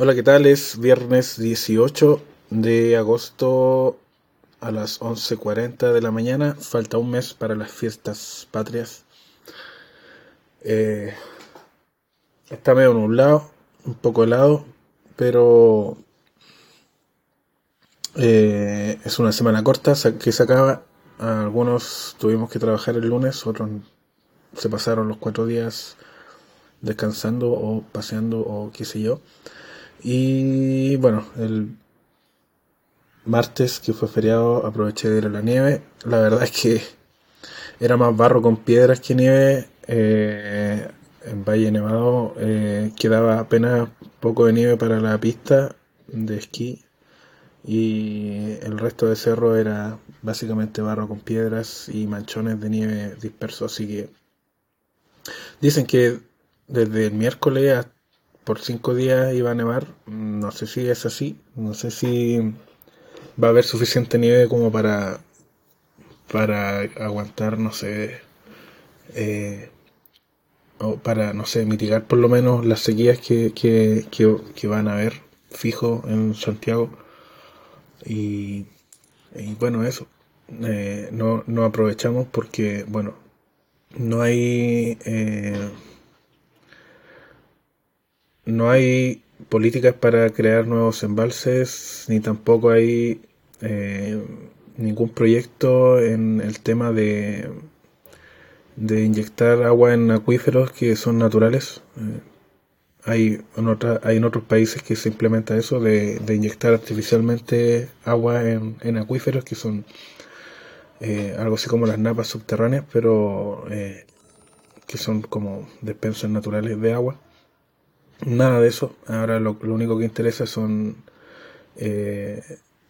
Hola, ¿qué tal? Es viernes 18 de agosto a las 11.40 de la mañana. Falta un mes para las fiestas patrias. Eh, está medio nublado, un poco helado, pero eh, es una semana corta que se acaba. Algunos tuvimos que trabajar el lunes, otros se pasaron los cuatro días descansando o paseando o qué sé yo. Y bueno, el martes que fue feriado aproveché de ir a la nieve. La verdad es que era más barro con piedras que nieve. Eh, en Valle Nevado eh, quedaba apenas poco de nieve para la pista de esquí y el resto de cerro era básicamente barro con piedras y manchones de nieve dispersos. Así que dicen que desde el miércoles hasta por cinco días iba a nevar. No sé si es así. No sé si va a haber suficiente nieve como para para aguantar, no sé, eh, o para, no sé, mitigar por lo menos las sequías que, que, que, van a haber fijo en Santiago. Y, bueno, eso. Eh, no, no aprovechamos porque, bueno, no hay... Eh, no hay políticas para crear nuevos embalses, ni tampoco hay eh, ningún proyecto en el tema de, de inyectar agua en acuíferos que son naturales. Eh, hay, en otra, hay en otros países que se implementa eso de, inyectar artificialmente agua en, en acuíferos que son eh, algo así como las napas subterráneas, pero que son como despensas naturales de agua. Nada de eso. Ahora lo, único que interesa son eh,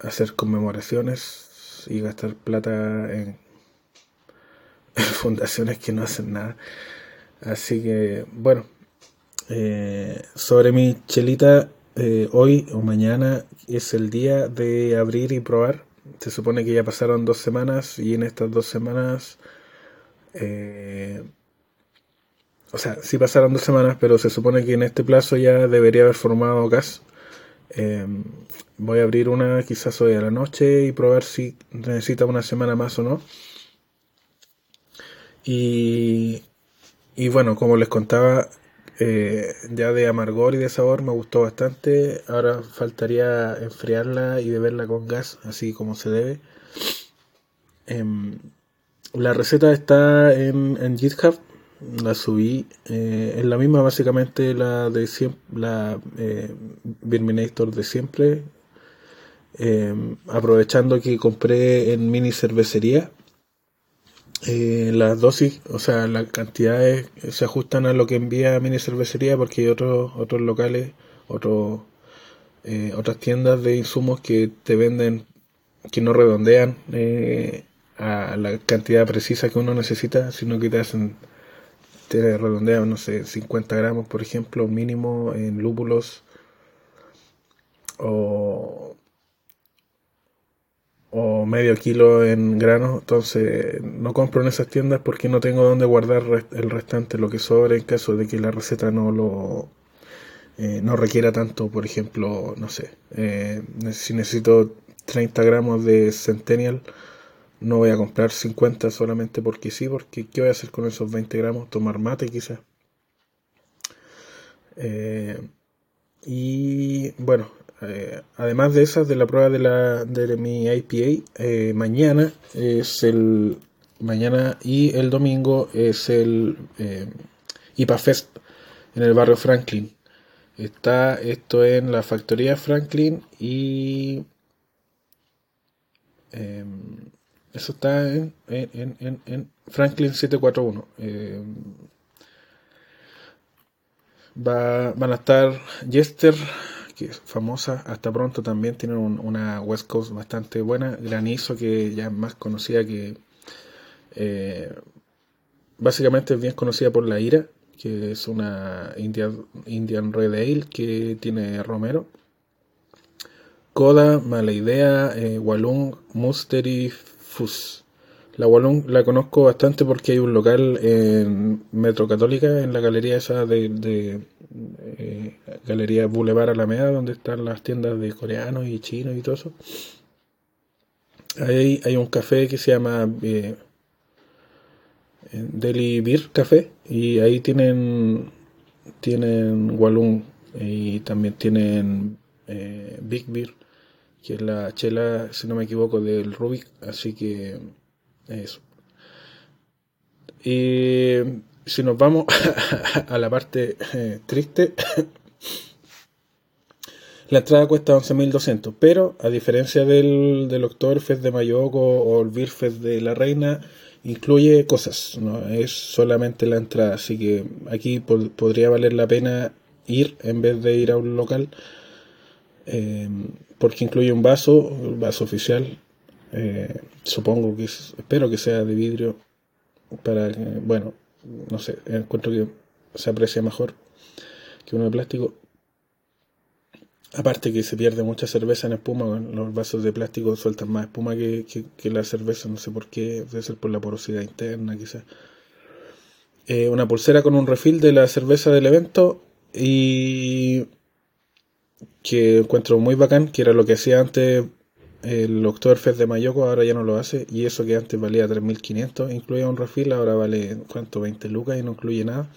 hacer conmemoraciones y gastar plata en, fundaciones que no hacen nada. Así que, bueno, eh, sobre mi chelita, eh, hoy o mañana es el día de abrir y probar. Se supone que ya pasaron dos semanas y en estas dos semanas o sea, sí pasaron dos semanas, pero se supone que en este plazo ya debería haber formado gas. Em, voy a abrir una quizás hoy a la noche y probar si necesita una semana más o no. Y, y bueno, como les contaba, eh, ya de amargor y de sabor me gustó bastante. Ahora faltaría enfriarla y beberla con gas, así como se debe. Em, la receta está en, en GitHub la subí. Eh, es la misma, básicamente, la de siempre, la eh, de siempre. Eh, aprovechando que compré en mini cervecería. Eh, las dosis, o sea, las cantidades se ajustan a lo que envía mini cervecería porque hay otros, otros locales, otros, otras tiendas de insumos que te venden, que no redondean a la cantidad precisa que uno necesita, sino que te hacen te redondea, no sé, 50 gramos, por ejemplo, mínimo en lúpulos o, o medio kilo en granos. Entonces, no compro en esas tiendas porque no tengo dónde guardar el restante, lo que sobra en caso de que la receta no lo eh, no requiera tanto, por ejemplo, no sé, eh, si necesito 30 gramos de Centennial no voy a comprar 50 solamente porque sí, porque ¿qué voy a hacer con esos 20 gramos? Tomar mate quizás. Eh, y bueno, eh, además de esas, de la prueba de, la, de mi IPA, eh, mañana es el. Mañana y el domingo es el IPA Fest en el barrio Franklin. Está esto en la factoría Franklin y. Eso está en, en, en, Franklin 741. Eh, va, van a estar Jester, que es famosa, hasta pronto también. Tienen una West Coast bastante buena. Granizo, que ya es más conocida que. Eh, básicamente es bien conocida por la ira, que es una Indian, Indian Red Ale que tiene Romero. Coda, Mala Idea, eh, Walung, Muster y Fus. La Wallung la conozco bastante porque hay un local en Metro Católica, en la galería esa de, eh, Galería Boulevard Alameda, donde están las tiendas de coreanos y chinos y todo eso. Ahí hay un café que se llama eh, Deli Beer Café y ahí tienen tienen Wallung y también tienen eh, Big Beer, que es la chela, si no me equivoco, del Rubik, así que eso. Y si nos vamos a la parte eh, triste, la entrada cuesta 11.200, pero a diferencia del, del de Mayoko o el Beerfest de la Reina, incluye cosas, no es solamente la entrada, así que aquí podría valer la pena ir en vez de ir a un local, eh, porque incluye un vaso, un vaso oficial, eh, supongo que espero que sea de vidrio para bueno no sé encuentro que se aprecia mejor que uno de plástico. Aparte que se pierde mucha cerveza en espuma los vasos de plástico sueltan más espuma que, la cerveza no sé por qué debe ser por la porosidad interna quizás. Eh, una pulsera con un refil de la cerveza del evento y que encuentro muy bacán que era lo que hacía antes el Oktoberfest de Mayoko ahora ya no lo hace y eso que antes valía 3.500 incluía un refil, ahora vale cuánto 20 lucas y no incluye nada.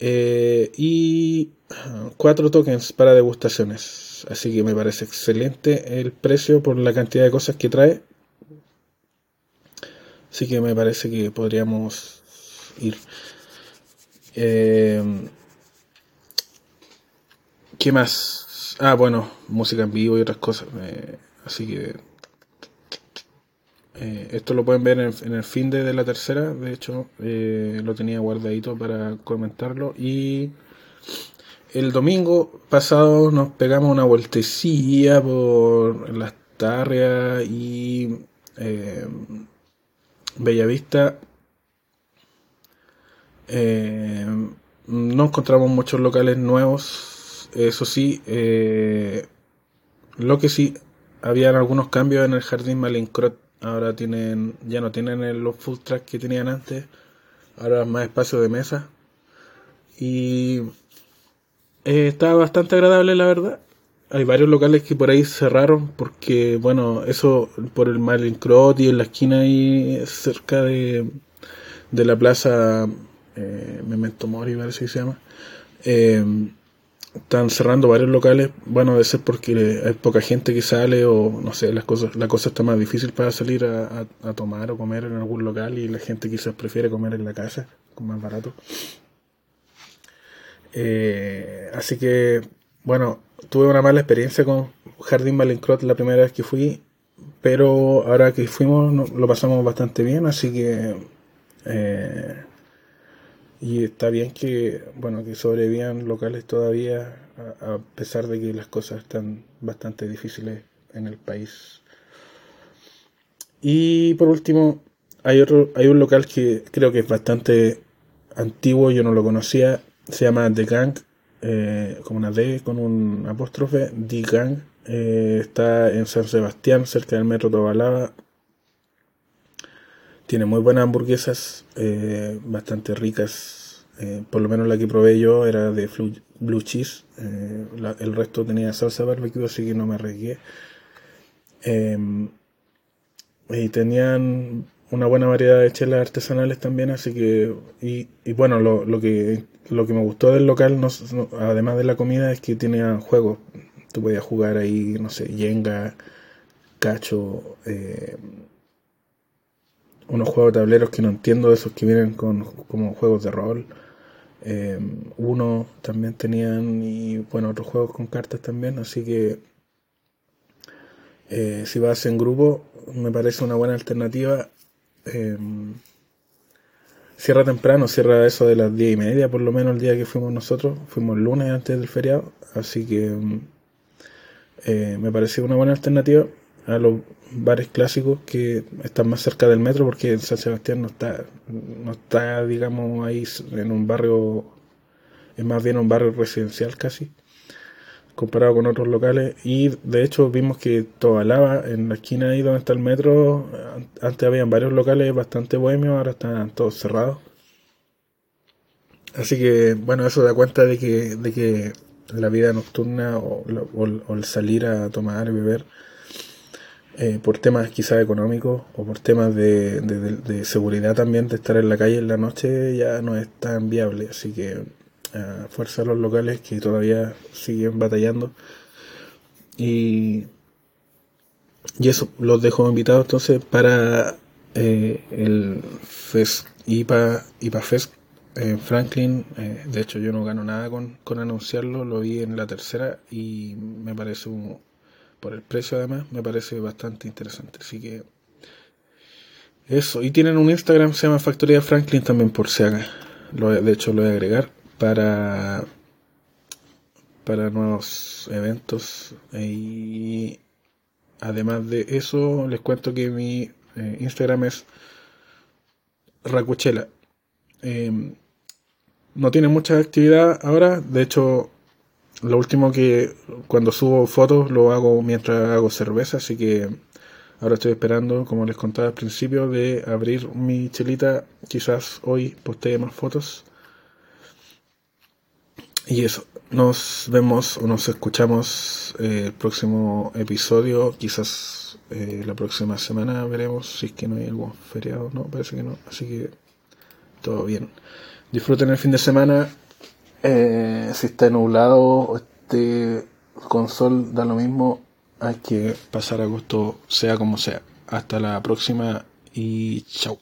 Eh, y cuatro tokens para degustaciones. Así que me parece excelente el precio por la cantidad de cosas que trae. Así que me parece que podríamos ir. Eh, ¿Qué más? Ah, bueno, música en vivo y otras cosas. Eh, Así que eh, esto lo pueden ver en, el fin de, la tercera. De hecho, eh, lo tenía guardadito para comentarlo. Y el domingo pasado nos pegamos una vueltecilla por las Tarrias y eh, Bellavista. no encontramos muchos locales nuevos. Eso sí, lo que sí habían algunos cambios en el jardín Malincrot. Ahora tienen, ya no tienen los food tracks que tenían antes. Ahora más espacio de mesa. Y eh, está bastante agradable, la verdad. Hay varios locales que por ahí cerraron porque, bueno, eso por el Malincrot y en la esquina ahí cerca de, de la plaza eh, Memento Mori, parece que se llama. Eh, están cerrando varios locales, bueno, debe ser porque hay poca gente que sale o no sé, las cosas, la cosa está más difícil para salir a, tomar o comer en algún local y la gente quizás prefiere comer en la casa, con más barato. Eh, así que, bueno, tuve una mala experiencia con Jardín Malencrot la primera vez que fui, pero ahora que fuimos lo pasamos bastante bien, así que... Eh, y está bien que, bueno, que sobrevivan locales todavía, a, pesar de que las cosas están bastante difíciles en el país. Y por último, hay otro, hay un local que creo que es bastante antiguo, yo no lo conocía, se llama The Gang, eh, como una D con un apóstrofe, The Gang, eh, está en San Sebastián, cerca del metro Tobalaba, tiene muy buenas hamburguesas, eh, bastante ricas. Eh, por lo menos la que probé yo era de blue cheese. Eh, el resto tenía salsa barbecue, así que no me arriesgué. Em, y tenían una buena variedad de chelas artesanales también, así que. Y, bueno, lo, que, lo que me gustó del local, además de la comida, es que tenía juegos. Tú podías jugar ahí, no sé, Jenga, Cacho. Unos juegos de tableros que no entiendo, esos que vienen con como juegos de rol. Eh, uno también tenían y bueno, otros juegos con cartas también, así que eh, si vas en grupo me parece una buena alternativa. Eh, cierra temprano, cierra eso de las diez y media por lo menos el día que fuimos nosotros, fuimos el lunes antes del feriado, así que me pareció una buena alternativa a los bares clásicos que están más cerca del metro porque San Sebastián no está no está digamos ahí en un barrio es más bien un barrio residencial casi comparado con otros locales. Y de hecho vimos que Tobalaba, en la esquina ahí donde está el metro, antes habían varios locales bastante bohemios, ahora están todos cerrados. Así que, bueno, eso da cuenta de que, de que la vida nocturna o, el salir a tomar y beber, eh, por temas quizás económicos o por temas de, de, seguridad también, de estar en la calle en la noche, ya no es tan viable. Así que, a fuerza a los locales que todavía siguen batallando. Y, y eso, los dejo invitados entonces para eh, el FES IPA, IPA Fest en Franklin, eh, de hecho yo no gano nada con, anunciarlo, lo vi en la tercera y me parece, por el precio además, me parece bastante interesante. Así que eso, y tienen un Instagram, se llama Factoría Franklin también por si haga. Lo, de hecho lo voy a agregar para, para nuevos eventos. Y además de eso, les cuento que mi eh, Instagram es Racuchela. Em, no tiene mucha actividad ahora. De hecho, lo último que cuando subo fotos lo hago mientras hago cerveza, así que ahora estoy esperando, como les contaba al principio, de abrir mi chelita. Quizás hoy postee más fotos. Y eso, nos vemos o nos escuchamos eh, el próximo episodio, quizás eh, la próxima semana veremos si es que no hay algún feriado, no, parece que no, así que todo bien disfruten el fin de semana. Eh, si está nublado o esté con sol, da lo mismo. Hay que pasar a gusto, sea como sea. Hasta la próxima y chao.